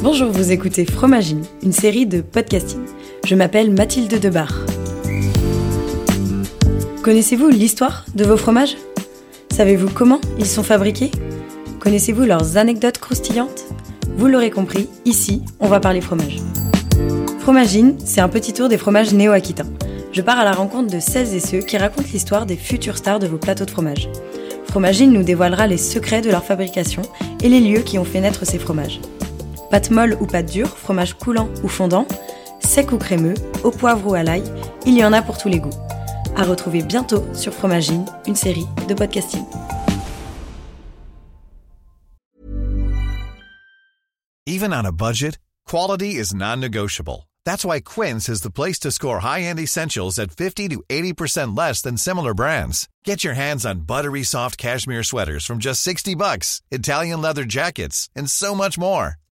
Bonjour, vous écoutez Fromagine, une série de podcasting. Je m'appelle Mathilde Debar. Connaissez-vous l'histoire de vos fromages? Savez-vous comment ils sont fabriqués? Connaissez-vous leurs anecdotes croustillantes? Vous l'aurez compris, ici, on va parler fromage. Fromagine, c'est un petit tour des fromages néo-aquitains. Je pars à la rencontre de celles et ceux qui racontent l'histoire des futures stars de vos plateaux de fromage. Fromagine nous dévoilera les secrets de leur fabrication et les lieux qui ont fait naître ces fromages. Pâte molle ou pâte dure, fromage coulant ou fondant, sec ou crémeux, au poivre ou à l'ail, il y en a pour tous les goûts. À retrouver bientôt sur Fromagine, une série de podcasting. Even on a budget, quality is non-negotiable. That's why Quince is the place to score high-end essentials at 50 to 80% less than similar brands. Get your hands on buttery soft cashmere sweaters from just 60 bucks, Italian leather jackets, and so much more.